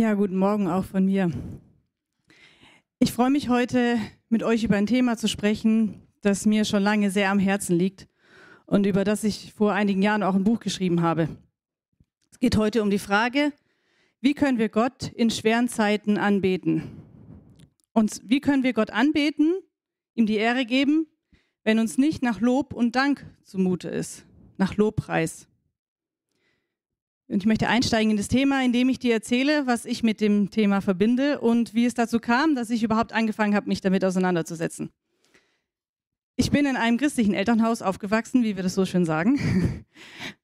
Ja, guten Morgen auch von mir. Ich freue mich heute, mit euch über ein Thema zu sprechen, das mir schon lange sehr am Herzen liegt und über das ich vor einigen Jahren auch ein Buch geschrieben habe. Es geht heute um die Frage, wie können wir Gott in schweren Zeiten anbeten? Und wie können wir Gott anbeten, ihm die Ehre geben, wenn uns nicht nach Lob und Dank zumute ist, nach Lobpreis? Und ich möchte einsteigen in das Thema, indem ich dir erzähle, was ich mit dem Thema verbinde und wie es dazu kam, dass ich überhaupt angefangen habe, mich damit auseinanderzusetzen. Ich bin in einem christlichen Elternhaus aufgewachsen, wie wir das so schön sagen.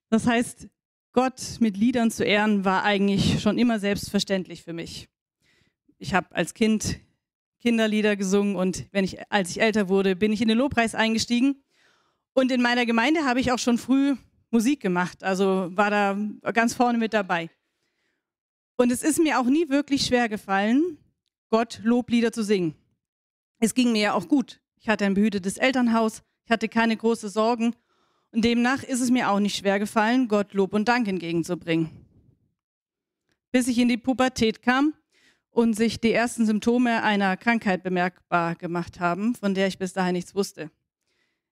Das heißt, Gott mit Liedern zu ehren war eigentlich schon immer selbstverständlich für mich. Ich habe als Kind Kinderlieder gesungen und wenn ich, als ich älter wurde, bin ich in den Lobpreis eingestiegen. Und in meiner Gemeinde habe ich auch schon früh Musik gemacht, also war da ganz vorne mit dabei. Und es ist mir auch nie wirklich schwer gefallen, Gott Loblieder zu singen. Es ging mir ja auch gut. Ich hatte ein behütetes Elternhaus, ich hatte keine großen Sorgen und demnach ist es mir auch nicht schwer gefallen, Gott Lob und Dank entgegenzubringen. Bis ich in die Pubertät kam und sich die ersten Symptome einer Krankheit bemerkbar gemacht haben, von der ich bis dahin nichts wusste.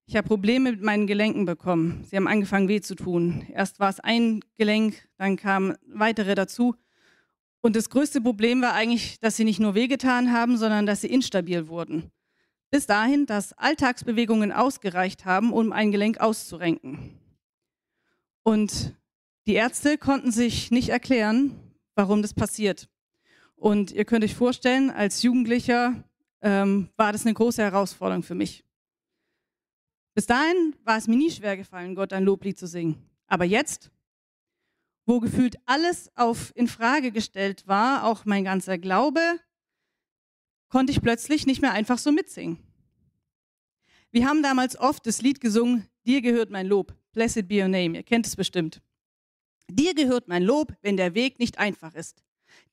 Ich habe Probleme mit meinen Gelenken bekommen. Sie haben angefangen weh zu tun. Erst war es ein Gelenk, dann kamen weitere dazu. Und das größte Problem war eigentlich, dass sie nicht nur wehgetan haben, sondern dass sie instabil wurden. Bis dahin, dass Alltagsbewegungen ausgereicht haben, um ein Gelenk auszurenken. Und die Ärzte konnten sich nicht erklären, warum das passiert. Und ihr könnt euch vorstellen, als Jugendlicher ähm, war das eine große Herausforderung für mich. Bis dahin war es mir nie schwer gefallen, Gott ein Loblied zu singen. Aber jetzt, wo gefühlt alles auf in Frage gestellt war, auch mein ganzer Glaube, konnte ich plötzlich nicht mehr einfach so mitsingen. Wir haben damals oft das Lied gesungen, Dir gehört mein Lob, Blessed be your name, ihr kennt es bestimmt. Dir gehört mein Lob, wenn der Weg nicht einfach ist.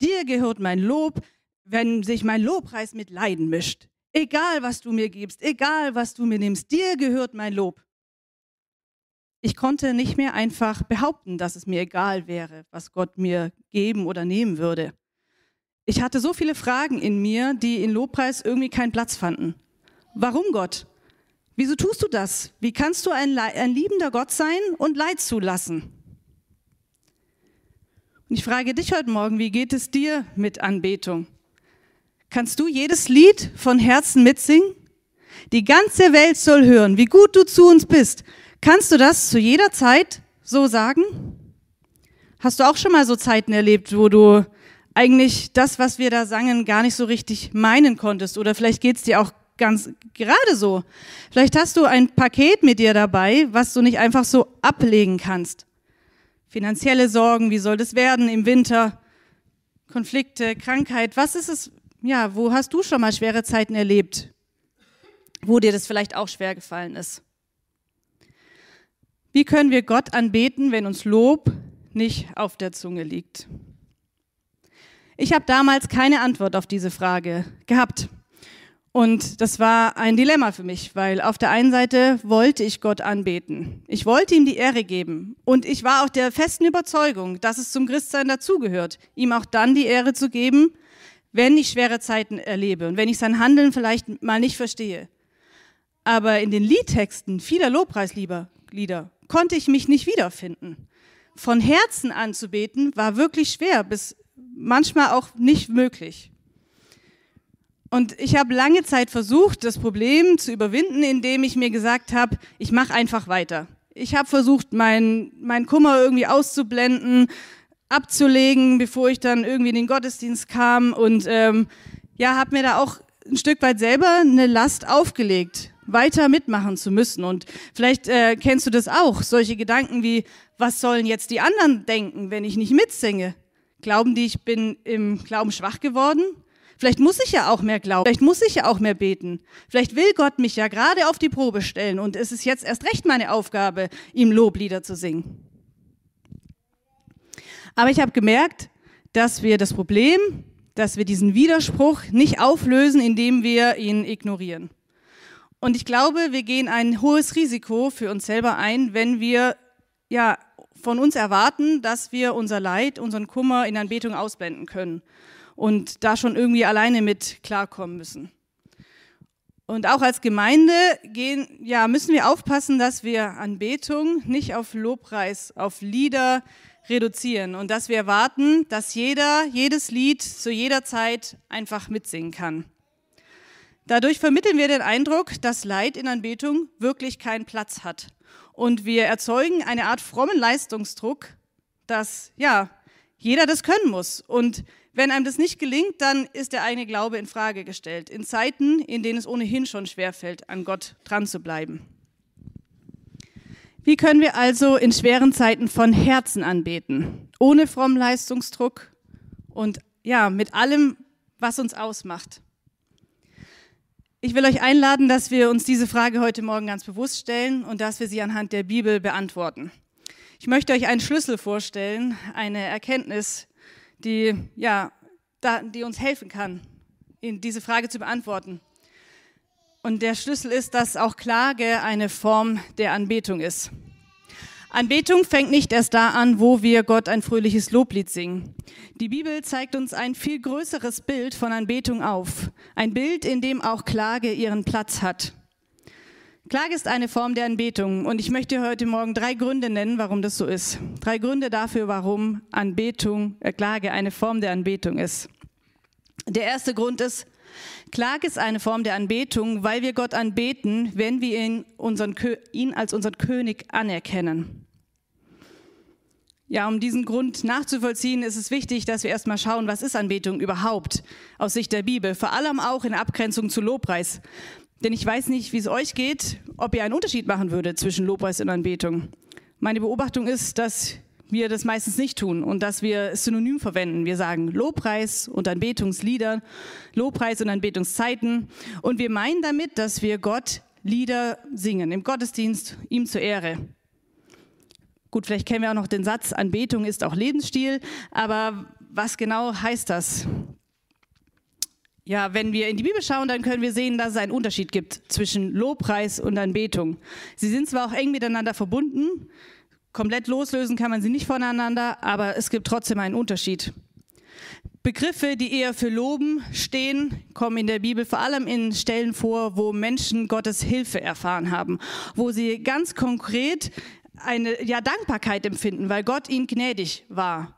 Dir gehört mein Lob, wenn sich mein Lobpreis mit Leiden mischt. Egal, was du mir gibst, egal, was du mir nimmst, dir gehört mein Lob. Ich konnte nicht mehr einfach behaupten, dass es mir egal wäre, was Gott mir geben oder nehmen würde. Ich hatte so viele Fragen in mir, die in Lobpreis irgendwie keinen Platz fanden. Warum Gott? Wieso tust du das? Wie kannst du ein, ein liebender Gott sein und Leid zulassen? Und ich frage dich heute Morgen, wie geht es dir mit Anbetung? Kannst du jedes Lied von Herzen mitsingen? Die ganze Welt soll hören, wie gut du zu uns bist. Kannst du das zu jeder Zeit so sagen? Hast du auch schon mal so Zeiten erlebt, wo du eigentlich das, was wir da sangen, gar nicht so richtig meinen konntest? Oder vielleicht geht es dir auch ganz gerade so. Vielleicht hast du ein Paket mit dir dabei, was du nicht einfach so ablegen kannst. Finanzielle Sorgen, wie soll das werden im Winter? Konflikte, Krankheit, was ist es, ja, wo hast du schon mal schwere Zeiten erlebt, wo dir das vielleicht auch schwer gefallen ist? Wie können wir Gott anbeten, wenn uns Lob nicht auf der Zunge liegt? Ich habe damals keine Antwort auf diese Frage gehabt. Und das war ein Dilemma für mich, weil auf der einen Seite wollte ich Gott anbeten. Ich wollte ihm die Ehre geben. Und ich war auch der festen Überzeugung, dass es zum Christsein dazugehört, ihm auch dann die Ehre zu geben, wenn ich schwere Zeiten erlebe und wenn ich sein Handeln vielleicht mal nicht verstehe. Aber in den Liedtexten vieler Lobpreislieder konnte ich mich nicht wiederfinden. Von Herzen anzubeten war wirklich schwer, bis manchmal auch nicht möglich. Und ich habe lange Zeit versucht, das Problem zu überwinden, indem ich mir gesagt habe, ich mache einfach weiter. Ich habe versucht, meinen mein Kummer irgendwie auszublenden, abzulegen, bevor ich dann irgendwie in den Gottesdienst kam und ähm, ja, habe mir da auch ein Stück weit selber eine Last aufgelegt, weiter mitmachen zu müssen. Und vielleicht äh, kennst du das auch, solche Gedanken wie, was sollen jetzt die anderen denken, wenn ich nicht mitsinge? Glauben die, ich bin im Glauben schwach geworden? Vielleicht muss ich ja auch mehr glauben, vielleicht muss ich ja auch mehr beten. Vielleicht will Gott mich ja gerade auf die Probe stellen und es ist jetzt erst recht meine Aufgabe, ihm Loblieder zu singen. Aber ich habe gemerkt, dass wir das Problem, dass wir diesen Widerspruch nicht auflösen, indem wir ihn ignorieren. Und ich glaube, wir gehen ein hohes Risiko für uns selber ein, wenn wir ja von uns erwarten, dass wir unser Leid, unseren Kummer in Anbetung ausblenden können und da schon irgendwie alleine mit klarkommen müssen. Und auch als Gemeinde gehen, ja, müssen wir aufpassen, dass wir Anbetung nicht auf Lobpreis, auf Lieder reduzieren und dass wir erwarten, dass jeder jedes Lied zu jeder Zeit einfach mitsingen kann. Dadurch vermitteln wir den Eindruck, dass Leid in Anbetung wirklich keinen Platz hat. Und wir erzeugen eine Art frommen Leistungsdruck, dass ja, jeder das können muss. Und wenn einem das nicht gelingt, dann ist der eigene Glaube in Frage gestellt. In Zeiten, in denen es ohnehin schon schwerfällt, an Gott dran zu bleiben. Wie können wir also in schweren Zeiten von Herzen anbeten? Ohne frommen Leistungsdruck und ja, mit allem, was uns ausmacht. Ich will euch einladen, dass wir uns diese Frage heute Morgen ganz bewusst stellen und dass wir sie anhand der Bibel beantworten. Ich möchte euch einen Schlüssel vorstellen, eine Erkenntnis, die, ja, die uns helfen kann, diese Frage zu beantworten. Und der Schlüssel ist, dass auch Klage eine Form der Anbetung ist. Anbetung fängt nicht erst da an, wo wir Gott ein fröhliches Loblied singen. Die Bibel zeigt uns ein viel größeres Bild von Anbetung auf. Ein Bild, in dem auch Klage ihren Platz hat. Klage ist eine Form der Anbetung und ich möchte heute Morgen drei Gründe nennen, warum das so ist. Drei Gründe dafür, warum Anbetung, äh, Klage eine Form der Anbetung ist. Der erste Grund ist, Klage ist eine Form der Anbetung, weil wir Gott anbeten, wenn wir ihn, unseren, ihn als unseren König anerkennen. Ja, um diesen Grund nachzuvollziehen, ist es wichtig, dass wir erstmal schauen, was ist Anbetung überhaupt aus Sicht der Bibel, vor allem auch in Abgrenzung zu Lobpreis. Denn ich weiß nicht, wie es euch geht, ob ihr einen Unterschied machen würdet zwischen Lobpreis und Anbetung. Meine Beobachtung ist, dass wir das meistens nicht tun und dass wir synonym verwenden. Wir sagen Lobpreis und Anbetungslieder, Lobpreis und Anbetungszeiten und wir meinen damit, dass wir Gott Lieder singen im Gottesdienst, ihm zur Ehre. Gut, vielleicht kennen wir auch noch den Satz, Anbetung ist auch Lebensstil, aber was genau heißt das? Ja, wenn wir in die Bibel schauen, dann können wir sehen, dass es einen Unterschied gibt zwischen Lobpreis und Anbetung. Sie sind zwar auch eng miteinander verbunden, komplett loslösen kann man sie nicht voneinander, aber es gibt trotzdem einen Unterschied. Begriffe, die eher für Loben stehen, kommen in der Bibel vor allem in Stellen vor, wo Menschen Gottes Hilfe erfahren haben, wo sie ganz konkret eine ja, Dankbarkeit empfinden, weil Gott ihnen gnädig war.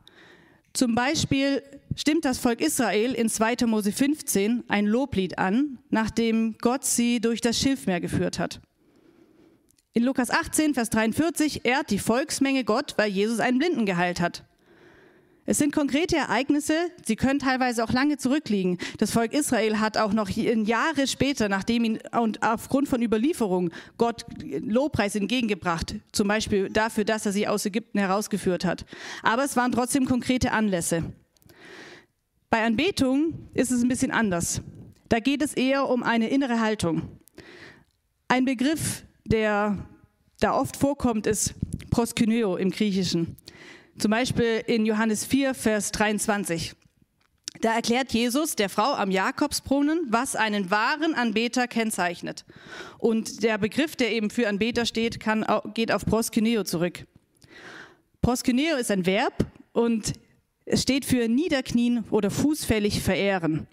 Zum Beispiel stimmt das Volk Israel in 2. Mose 15 ein Loblied an, nachdem Gott sie durch das Schilfmeer geführt hat. In Lukas 18, Vers 43 ehrt die Volksmenge Gott, weil Jesus einen Blinden geheilt hat. Es sind konkrete Ereignisse, sie können teilweise auch lange zurückliegen. Das Volk Israel hat auch noch Jahre später, nachdem ihn und aufgrund von Überlieferung Gott Lobpreis entgegengebracht, zum Beispiel dafür, dass er sie aus Ägypten herausgeführt hat. Aber es waren trotzdem konkrete Anlässe. Bei Anbetung ist es ein bisschen anders. Da geht es eher um eine innere Haltung. Ein Begriff, der da oft vorkommt, ist proskyneo im Griechischen. Zum Beispiel in Johannes 4, Vers 23. Da erklärt Jesus der Frau am Jakobsbrunnen, was einen wahren Anbeter kennzeichnet. Und der Begriff, der eben für Anbeter steht, kann, geht auf proskuneo zurück. Proskuneo ist ein Verb und es steht für niederknien oder fußfällig verehren.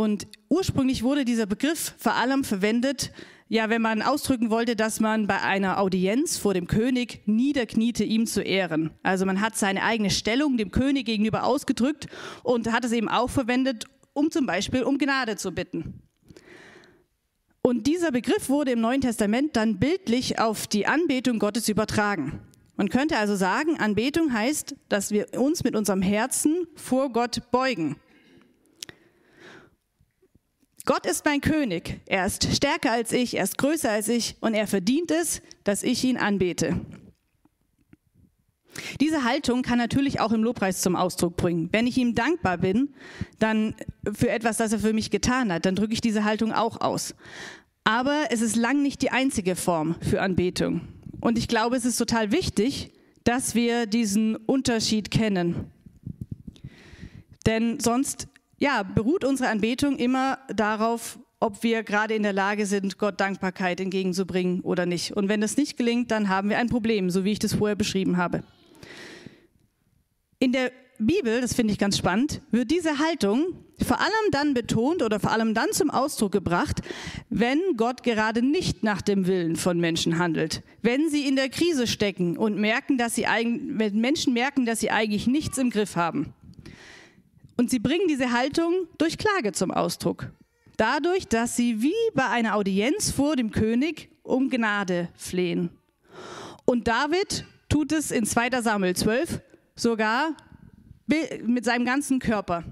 Und ursprünglich wurde dieser Begriff vor allem verwendet, ja, wenn man ausdrücken wollte, dass man bei einer Audienz vor dem König niederkniete, ihm zu ehren. Also man hat seine eigene Stellung dem König gegenüber ausgedrückt und hat es eben auch verwendet, um zum Beispiel um Gnade zu bitten. Und dieser Begriff wurde im Neuen Testament dann bildlich auf die Anbetung Gottes übertragen. Man könnte also sagen, Anbetung heißt, dass wir uns mit unserem Herzen vor Gott beugen. Gott ist mein König. Er ist stärker als ich, er ist größer als ich und er verdient es, dass ich ihn anbete. Diese Haltung kann natürlich auch im Lobpreis zum Ausdruck bringen. Wenn ich ihm dankbar bin, dann für etwas, das er für mich getan hat, dann drücke ich diese Haltung auch aus. Aber es ist lang nicht die einzige Form für Anbetung. Und ich glaube, es ist total wichtig, dass wir diesen Unterschied kennen. Denn sonst ja, beruht unsere Anbetung immer darauf, ob wir gerade in der Lage sind, Gott Dankbarkeit entgegenzubringen oder nicht. Und wenn das nicht gelingt, dann haben wir ein Problem, so wie ich das vorher beschrieben habe. In der Bibel, das finde ich ganz spannend, wird diese Haltung vor allem dann betont oder vor allem dann zum Ausdruck gebracht, wenn Gott gerade nicht nach dem Willen von Menschen handelt. Wenn sie in der Krise stecken und merken, dass sie wenn Menschen merken, dass sie eigentlich nichts im Griff haben. Und sie bringen diese Haltung durch Klage zum Ausdruck. Dadurch, dass sie wie bei einer Audienz vor dem König um Gnade flehen. Und David tut es in 2 Samuel 12 sogar mit seinem ganzen Körper.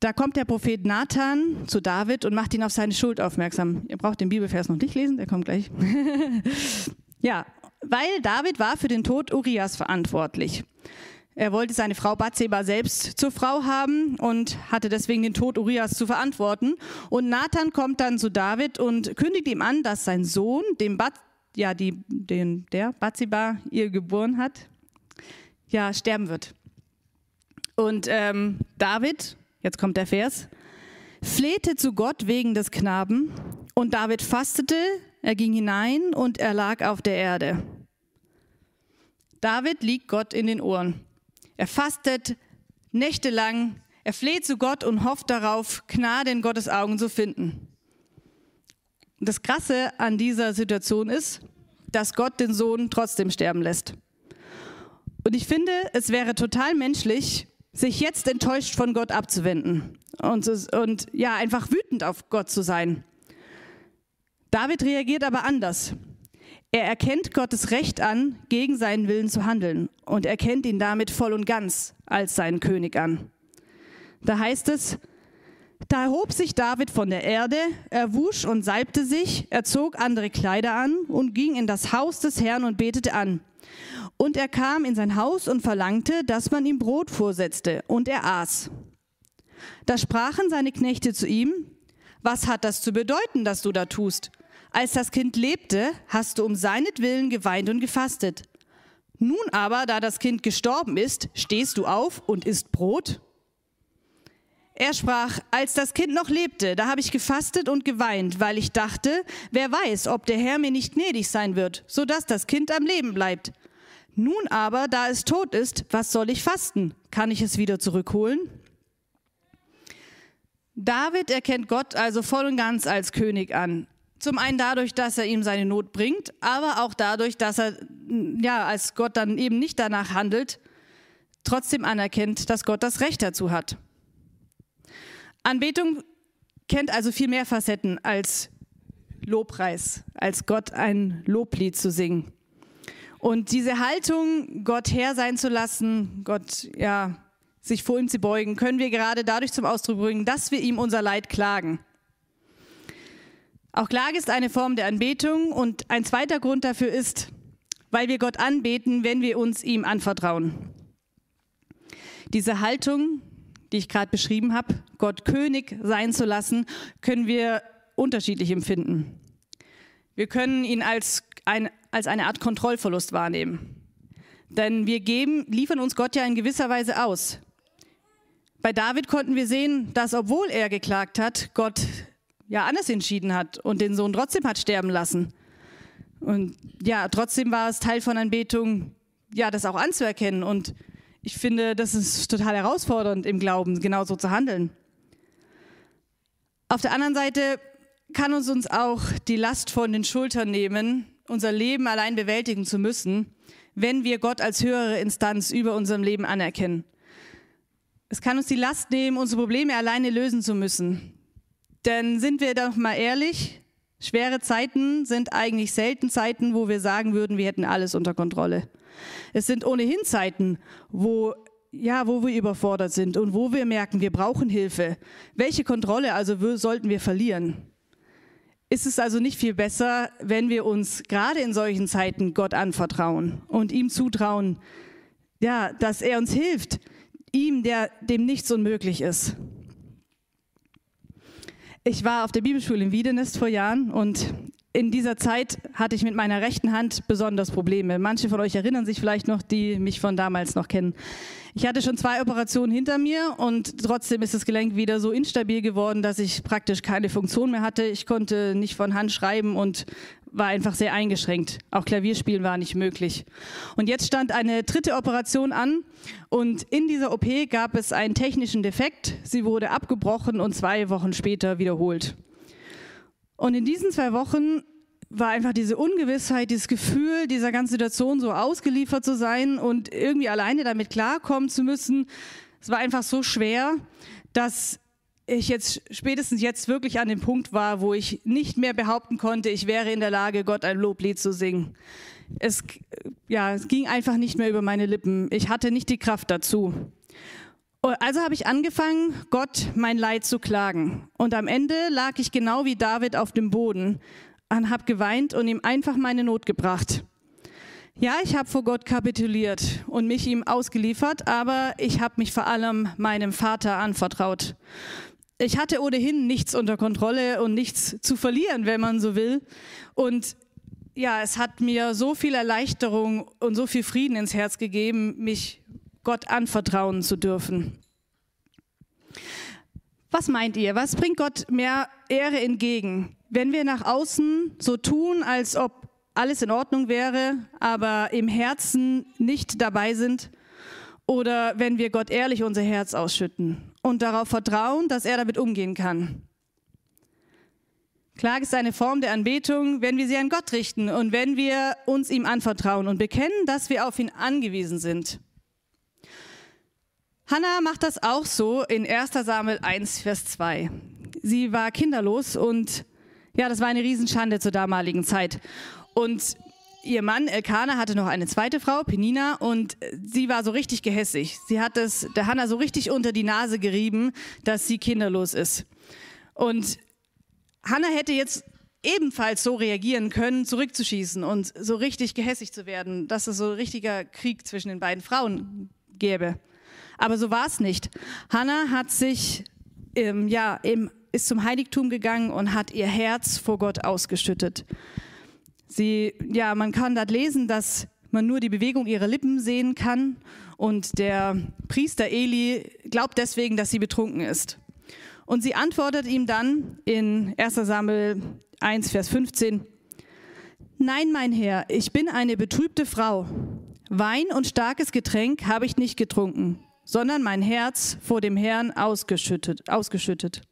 Da kommt der Prophet Nathan zu David und macht ihn auf seine Schuld aufmerksam. Ihr braucht den Bibelvers noch nicht lesen, der kommt gleich. ja, weil David war für den Tod Urias verantwortlich. Er wollte seine Frau Bathseba selbst zur Frau haben und hatte deswegen den Tod Urias zu verantworten. Und Nathan kommt dann zu David und kündigt ihm an, dass sein Sohn, dem Bat, ja, die, den, der Bathseba ihr geboren hat, ja, sterben wird. Und ähm, David, jetzt kommt der Vers, flehte zu Gott wegen des Knaben und David fastete, er ging hinein und er lag auf der Erde. David liegt Gott in den Ohren. Er fastet nächtelang, er fleht zu Gott und hofft darauf, Gnade in Gottes Augen zu finden. Das Krasse an dieser Situation ist, dass Gott den Sohn trotzdem sterben lässt. Und ich finde, es wäre total menschlich, sich jetzt enttäuscht von Gott abzuwenden und, und ja, einfach wütend auf Gott zu sein. David reagiert aber anders. Er erkennt Gottes Recht an, gegen seinen Willen zu handeln und erkennt ihn damit voll und ganz als seinen König an. Da heißt es, da erhob sich David von der Erde, er wusch und salbte sich, er zog andere Kleider an und ging in das Haus des Herrn und betete an. Und er kam in sein Haus und verlangte, dass man ihm Brot vorsetzte, und er aß. Da sprachen seine Knechte zu ihm, was hat das zu bedeuten, dass du da tust? Als das Kind lebte, hast du um seinetwillen geweint und gefastet. Nun aber, da das Kind gestorben ist, stehst du auf und isst Brot? Er sprach, als das Kind noch lebte, da habe ich gefastet und geweint, weil ich dachte, wer weiß, ob der Herr mir nicht gnädig sein wird, so dass das Kind am Leben bleibt. Nun aber, da es tot ist, was soll ich fasten? Kann ich es wieder zurückholen? David erkennt Gott also voll und ganz als König an. Zum einen dadurch, dass er ihm seine Not bringt, aber auch dadurch, dass er, ja, als Gott dann eben nicht danach handelt, trotzdem anerkennt, dass Gott das Recht dazu hat. Anbetung kennt also viel mehr Facetten als Lobpreis, als Gott ein Loblied zu singen. Und diese Haltung, Gott Herr sein zu lassen, Gott, ja, sich vor ihm zu beugen, können wir gerade dadurch zum Ausdruck bringen, dass wir ihm unser Leid klagen. Auch Klage ist eine Form der Anbetung und ein zweiter Grund dafür ist, weil wir Gott anbeten, wenn wir uns ihm anvertrauen. Diese Haltung, die ich gerade beschrieben habe, Gott König sein zu lassen, können wir unterschiedlich empfinden. Wir können ihn als ein, als eine Art Kontrollverlust wahrnehmen. Denn wir geben, liefern uns Gott ja in gewisser Weise aus. Bei David konnten wir sehen, dass obwohl er geklagt hat, Gott ja anders entschieden hat und den Sohn trotzdem hat sterben lassen. Und ja, trotzdem war es Teil von Anbetung, ja, das auch anzuerkennen. Und ich finde, das ist total herausfordernd im Glauben, genauso zu handeln. Auf der anderen Seite kann uns uns auch die Last von den Schultern nehmen, unser Leben allein bewältigen zu müssen, wenn wir Gott als höhere Instanz über unserem Leben anerkennen. Es kann uns die Last nehmen, unsere Probleme alleine lösen zu müssen. Denn sind wir doch mal ehrlich, schwere Zeiten sind eigentlich selten Zeiten, wo wir sagen würden, wir hätten alles unter Kontrolle. Es sind ohnehin Zeiten, wo ja, wo wir überfordert sind und wo wir merken, wir brauchen Hilfe. Welche Kontrolle also sollten wir verlieren? Ist es also nicht viel besser, wenn wir uns gerade in solchen Zeiten Gott anvertrauen und ihm zutrauen, ja, dass er uns hilft, ihm, der dem nichts unmöglich ist. Ich war auf der Bibelschule in Wiedenest vor Jahren und in dieser Zeit hatte ich mit meiner rechten Hand besonders Probleme. Manche von euch erinnern sich vielleicht noch, die mich von damals noch kennen. Ich hatte schon zwei Operationen hinter mir und trotzdem ist das Gelenk wieder so instabil geworden, dass ich praktisch keine Funktion mehr hatte. Ich konnte nicht von Hand schreiben und war einfach sehr eingeschränkt. Auch Klavierspielen war nicht möglich. Und jetzt stand eine dritte Operation an und in dieser OP gab es einen technischen Defekt. Sie wurde abgebrochen und zwei Wochen später wiederholt. Und in diesen zwei Wochen war einfach diese Ungewissheit, dieses Gefühl, dieser ganzen Situation so ausgeliefert zu sein und irgendwie alleine damit klarkommen zu müssen. Es war einfach so schwer, dass ich jetzt spätestens jetzt wirklich an dem Punkt war, wo ich nicht mehr behaupten konnte, ich wäre in der Lage, Gott ein Loblied zu singen. Es, ja, es ging einfach nicht mehr über meine Lippen. Ich hatte nicht die Kraft dazu. Also habe ich angefangen, Gott mein Leid zu klagen. Und am Ende lag ich genau wie David auf dem Boden und habe geweint und ihm einfach meine Not gebracht. Ja, ich habe vor Gott kapituliert und mich ihm ausgeliefert, aber ich habe mich vor allem meinem Vater anvertraut. Ich hatte ohnehin nichts unter Kontrolle und nichts zu verlieren, wenn man so will. Und ja, es hat mir so viel Erleichterung und so viel Frieden ins Herz gegeben, mich Gott anvertrauen zu dürfen. Was meint ihr? Was bringt Gott mehr Ehre entgegen? Wenn wir nach außen so tun, als ob alles in Ordnung wäre, aber im Herzen nicht dabei sind? Oder wenn wir Gott ehrlich unser Herz ausschütten und darauf vertrauen, dass er damit umgehen kann? Klage ist eine Form der Anbetung, wenn wir sie an Gott richten und wenn wir uns ihm anvertrauen und bekennen, dass wir auf ihn angewiesen sind. Hannah macht das auch so in 1 Samuel 1, Vers 2. Sie war kinderlos und ja, das war eine Riesenschande zur damaligen Zeit. Und ihr Mann Elkanah hatte noch eine zweite Frau, Penina, und sie war so richtig gehässig. Sie hat es der Hannah so richtig unter die Nase gerieben, dass sie kinderlos ist. Und Hannah hätte jetzt ebenfalls so reagieren können, zurückzuschießen und so richtig gehässig zu werden, dass es so ein richtiger Krieg zwischen den beiden Frauen gäbe. Aber so war es nicht. Hannah hat sich, ähm, ja, eben, ist zum Heiligtum gegangen und hat ihr Herz vor Gott ausgeschüttet. Sie, ja, man kann dort lesen, dass man nur die Bewegung ihrer Lippen sehen kann und der Priester Eli glaubt deswegen, dass sie betrunken ist. Und sie antwortet ihm dann in 1 Samuel 1, Vers 15, Nein, mein Herr, ich bin eine betrübte Frau. Wein und starkes Getränk habe ich nicht getrunken, sondern mein Herz vor dem Herrn ausgeschüttet. ausgeschüttet.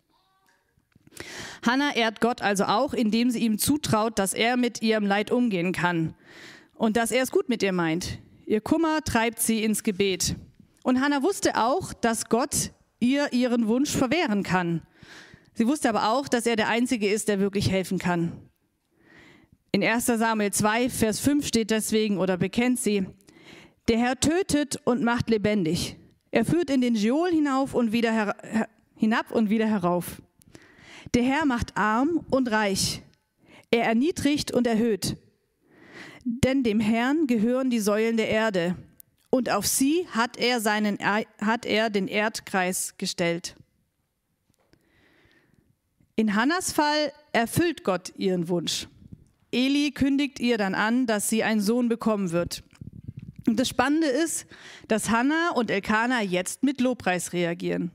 Hannah ehrt Gott also auch, indem sie ihm zutraut, dass er mit ihrem Leid umgehen kann und dass er es gut mit ihr meint. Ihr Kummer treibt sie ins Gebet. Und Hannah wusste auch, dass Gott ihr ihren Wunsch verwehren kann. Sie wusste aber auch, dass er der Einzige ist, der wirklich helfen kann. In 1 Samuel 2, Vers 5 steht deswegen oder bekennt sie, der Herr tötet und macht lebendig. Er führt in den Sheol hinauf und wieder hinab und wieder herauf. Der Herr macht arm und reich. Er erniedrigt und erhöht. Denn dem Herrn gehören die Säulen der Erde. Und auf sie hat er, seinen, hat er den Erdkreis gestellt. In Hannas Fall erfüllt Gott ihren Wunsch. Eli kündigt ihr dann an, dass sie einen Sohn bekommen wird. Und das Spannende ist, dass Hannah und Elkanah jetzt mit Lobpreis reagieren.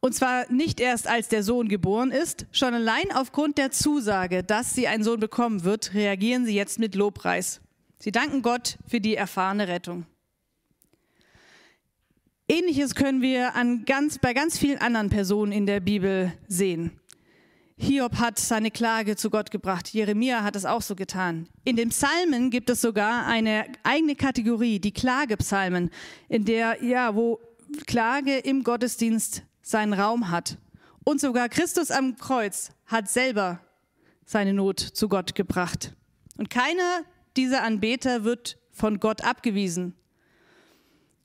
Und zwar nicht erst, als der Sohn geboren ist, schon allein aufgrund der Zusage, dass sie einen Sohn bekommen wird, reagieren sie jetzt mit Lobpreis. Sie danken Gott für die erfahrene Rettung. Ähnliches können wir an ganz, bei ganz vielen anderen Personen in der Bibel sehen. Hiob hat seine Klage zu Gott gebracht. Jeremia hat es auch so getan. In den Psalmen gibt es sogar eine eigene Kategorie, die Klagepsalmen, in der, ja, wo Klage im Gottesdienst seinen Raum hat. Und sogar Christus am Kreuz hat selber seine Not zu Gott gebracht. Und keiner dieser Anbeter wird von Gott abgewiesen.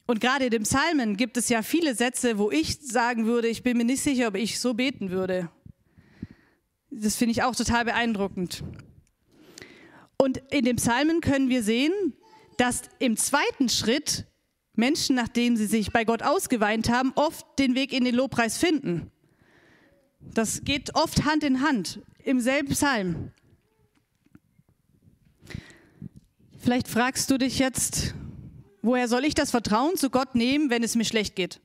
Und gerade in den Psalmen gibt es ja viele Sätze, wo ich sagen würde, ich bin mir nicht sicher, ob ich so beten würde. Das finde ich auch total beeindruckend. Und in den Psalmen können wir sehen, dass im zweiten Schritt Menschen, nachdem sie sich bei Gott ausgeweint haben, oft den Weg in den Lobpreis finden. Das geht oft Hand in Hand im selben Psalm. Vielleicht fragst du dich jetzt, woher soll ich das Vertrauen zu Gott nehmen, wenn es mir schlecht geht?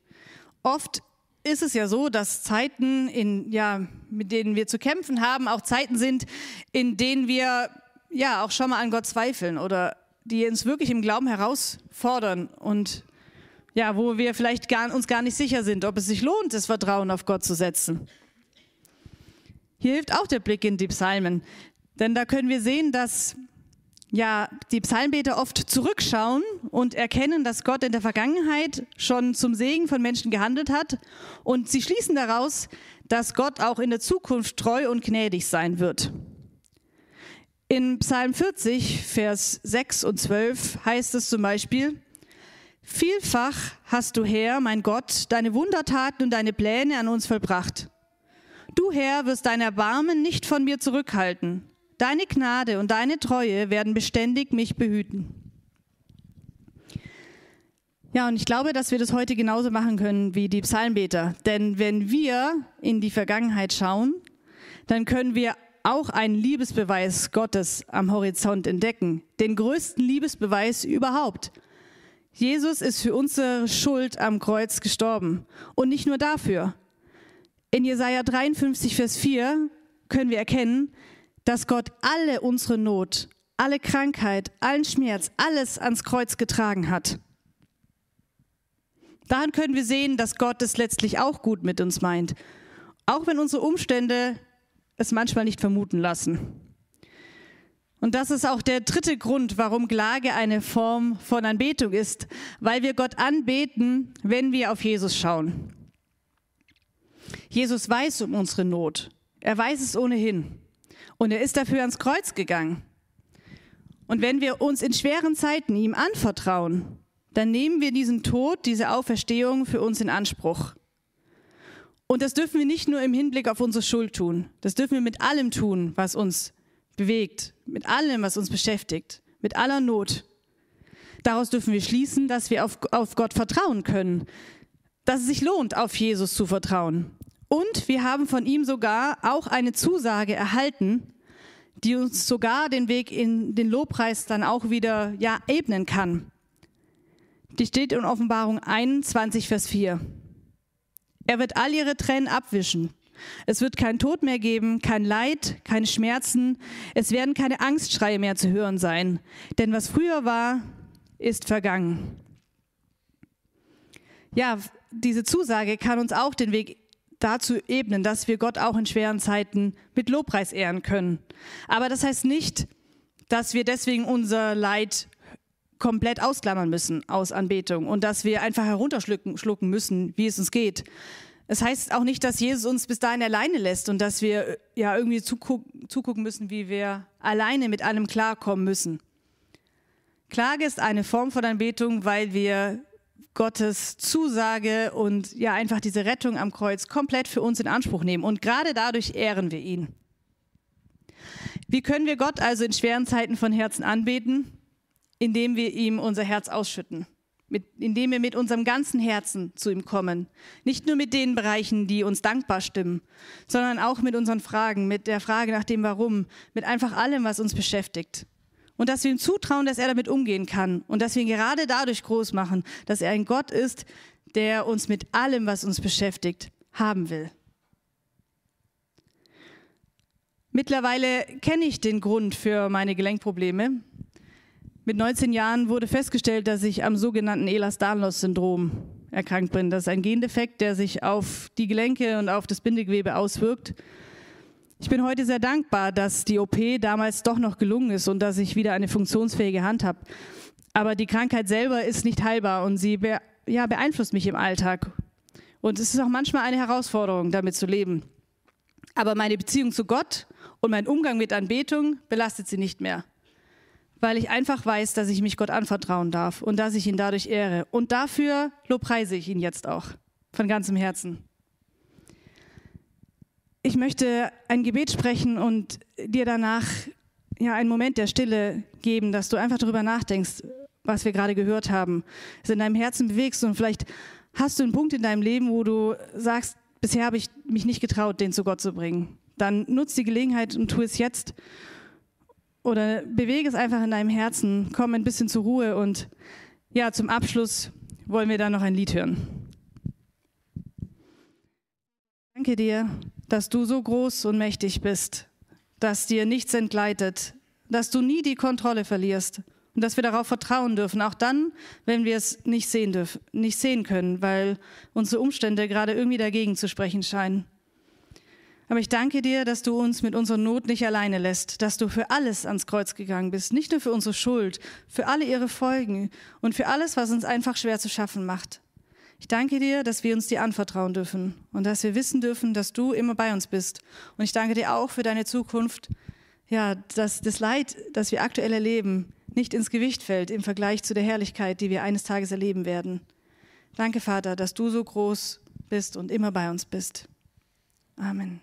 Oft ist es ja so, dass Zeiten, in, ja, mit denen wir zu kämpfen haben, auch Zeiten sind, in denen wir ja auch schon mal an Gott zweifeln oder die uns wirklich im Glauben herausfordern und ja, wo wir vielleicht gar, uns gar nicht sicher sind, ob es sich lohnt, das Vertrauen auf Gott zu setzen. Hier hilft auch der Blick in die Psalmen, denn da können wir sehen, dass ja, die Psalmbeter oft zurückschauen und erkennen, dass Gott in der Vergangenheit schon zum Segen von Menschen gehandelt hat und sie schließen daraus, dass Gott auch in der Zukunft treu und gnädig sein wird. In Psalm 40, Vers 6 und 12 heißt es zum Beispiel, Vielfach hast du, Herr, mein Gott, deine Wundertaten und deine Pläne an uns vollbracht. Du, Herr, wirst dein Erbarmen nicht von mir zurückhalten. Deine Gnade und deine Treue werden beständig mich behüten. Ja, und ich glaube, dass wir das heute genauso machen können wie die Psalmbeter. Denn wenn wir in die Vergangenheit schauen, dann können wir auch einen Liebesbeweis Gottes am Horizont entdecken. Den größten Liebesbeweis überhaupt. Jesus ist für unsere Schuld am Kreuz gestorben. Und nicht nur dafür. In Jesaja 53, Vers 4 können wir erkennen, dass Gott alle unsere Not, alle Krankheit, allen Schmerz, alles ans Kreuz getragen hat. Daran können wir sehen, dass Gott es letztlich auch gut mit uns meint, auch wenn unsere Umstände es manchmal nicht vermuten lassen. Und das ist auch der dritte Grund, warum Klage eine Form von Anbetung ist, weil wir Gott anbeten, wenn wir auf Jesus schauen. Jesus weiß um unsere Not. Er weiß es ohnehin. Und er ist dafür ans Kreuz gegangen. Und wenn wir uns in schweren Zeiten ihm anvertrauen, dann nehmen wir diesen Tod, diese Auferstehung für uns in Anspruch. Und das dürfen wir nicht nur im Hinblick auf unsere Schuld tun. Das dürfen wir mit allem tun, was uns bewegt, mit allem, was uns beschäftigt, mit aller Not. Daraus dürfen wir schließen, dass wir auf, auf Gott vertrauen können, dass es sich lohnt, auf Jesus zu vertrauen. Und wir haben von ihm sogar auch eine Zusage erhalten, die uns sogar den Weg in den Lobpreis dann auch wieder ja, ebnen kann. Die steht in Offenbarung 21, Vers 4. Er wird all ihre Tränen abwischen. Es wird kein Tod mehr geben, kein Leid, keine Schmerzen. Es werden keine Angstschreie mehr zu hören sein. Denn was früher war, ist vergangen. Ja, diese Zusage kann uns auch den Weg dazu ebnen, dass wir Gott auch in schweren Zeiten mit Lobpreis ehren können. Aber das heißt nicht, dass wir deswegen unser Leid komplett ausklammern müssen aus Anbetung und dass wir einfach herunterschlucken müssen, wie es uns geht. Es heißt auch nicht, dass Jesus uns bis dahin alleine lässt und dass wir äh, ja irgendwie zugucken müssen, wie wir alleine mit allem klarkommen müssen. Klage ist eine Form von Anbetung, weil wir Gottes Zusage und ja einfach diese Rettung am Kreuz komplett für uns in Anspruch nehmen. Und gerade dadurch ehren wir ihn. Wie können wir Gott also in schweren Zeiten von Herzen anbeten? Indem wir ihm unser Herz ausschütten. Mit, indem wir mit unserem ganzen Herzen zu ihm kommen. Nicht nur mit den Bereichen, die uns dankbar stimmen, sondern auch mit unseren Fragen, mit der Frage nach dem Warum, mit einfach allem, was uns beschäftigt und dass wir ihm zutrauen, dass er damit umgehen kann und dass wir ihn gerade dadurch groß machen, dass er ein Gott ist, der uns mit allem, was uns beschäftigt, haben will. Mittlerweile kenne ich den Grund für meine Gelenkprobleme. Mit 19 Jahren wurde festgestellt, dass ich am sogenannten Ehlers-Danlos-Syndrom erkrankt bin. Das ist ein Gendefekt, der sich auf die Gelenke und auf das Bindegewebe auswirkt ich bin heute sehr dankbar, dass die OP damals doch noch gelungen ist und dass ich wieder eine funktionsfähige Hand habe. Aber die Krankheit selber ist nicht heilbar und sie be ja, beeinflusst mich im Alltag. Und es ist auch manchmal eine Herausforderung, damit zu leben. Aber meine Beziehung zu Gott und mein Umgang mit Anbetung belastet sie nicht mehr. Weil ich einfach weiß, dass ich mich Gott anvertrauen darf und dass ich ihn dadurch ehre. Und dafür lobpreise ich ihn jetzt auch von ganzem Herzen. Ich möchte ein Gebet sprechen und dir danach ja einen Moment der Stille geben, dass du einfach darüber nachdenkst, was wir gerade gehört haben, es in deinem Herzen bewegst und vielleicht hast du einen Punkt in deinem Leben, wo du sagst, bisher habe ich mich nicht getraut, den zu Gott zu bringen. Dann nutz die Gelegenheit und tu es jetzt oder bewege es einfach in deinem Herzen, komm ein bisschen zur Ruhe und ja, zum Abschluss wollen wir dann noch ein Lied hören. Danke dir, dass du so groß und mächtig bist, dass dir nichts entgleitet, dass du nie die Kontrolle verlierst und dass wir darauf vertrauen dürfen, auch dann, wenn wir es nicht sehen dürfen, nicht sehen können, weil unsere Umstände gerade irgendwie dagegen zu sprechen scheinen. Aber ich danke dir, dass du uns mit unserer Not nicht alleine lässt, dass du für alles ans Kreuz gegangen bist, nicht nur für unsere Schuld, für alle ihre Folgen und für alles, was uns einfach schwer zu schaffen macht. Ich danke dir, dass wir uns dir anvertrauen dürfen und dass wir wissen dürfen, dass du immer bei uns bist. Und ich danke dir auch für deine Zukunft, ja, dass das Leid, das wir aktuell erleben, nicht ins Gewicht fällt im Vergleich zu der Herrlichkeit, die wir eines Tages erleben werden. Danke, Vater, dass du so groß bist und immer bei uns bist. Amen.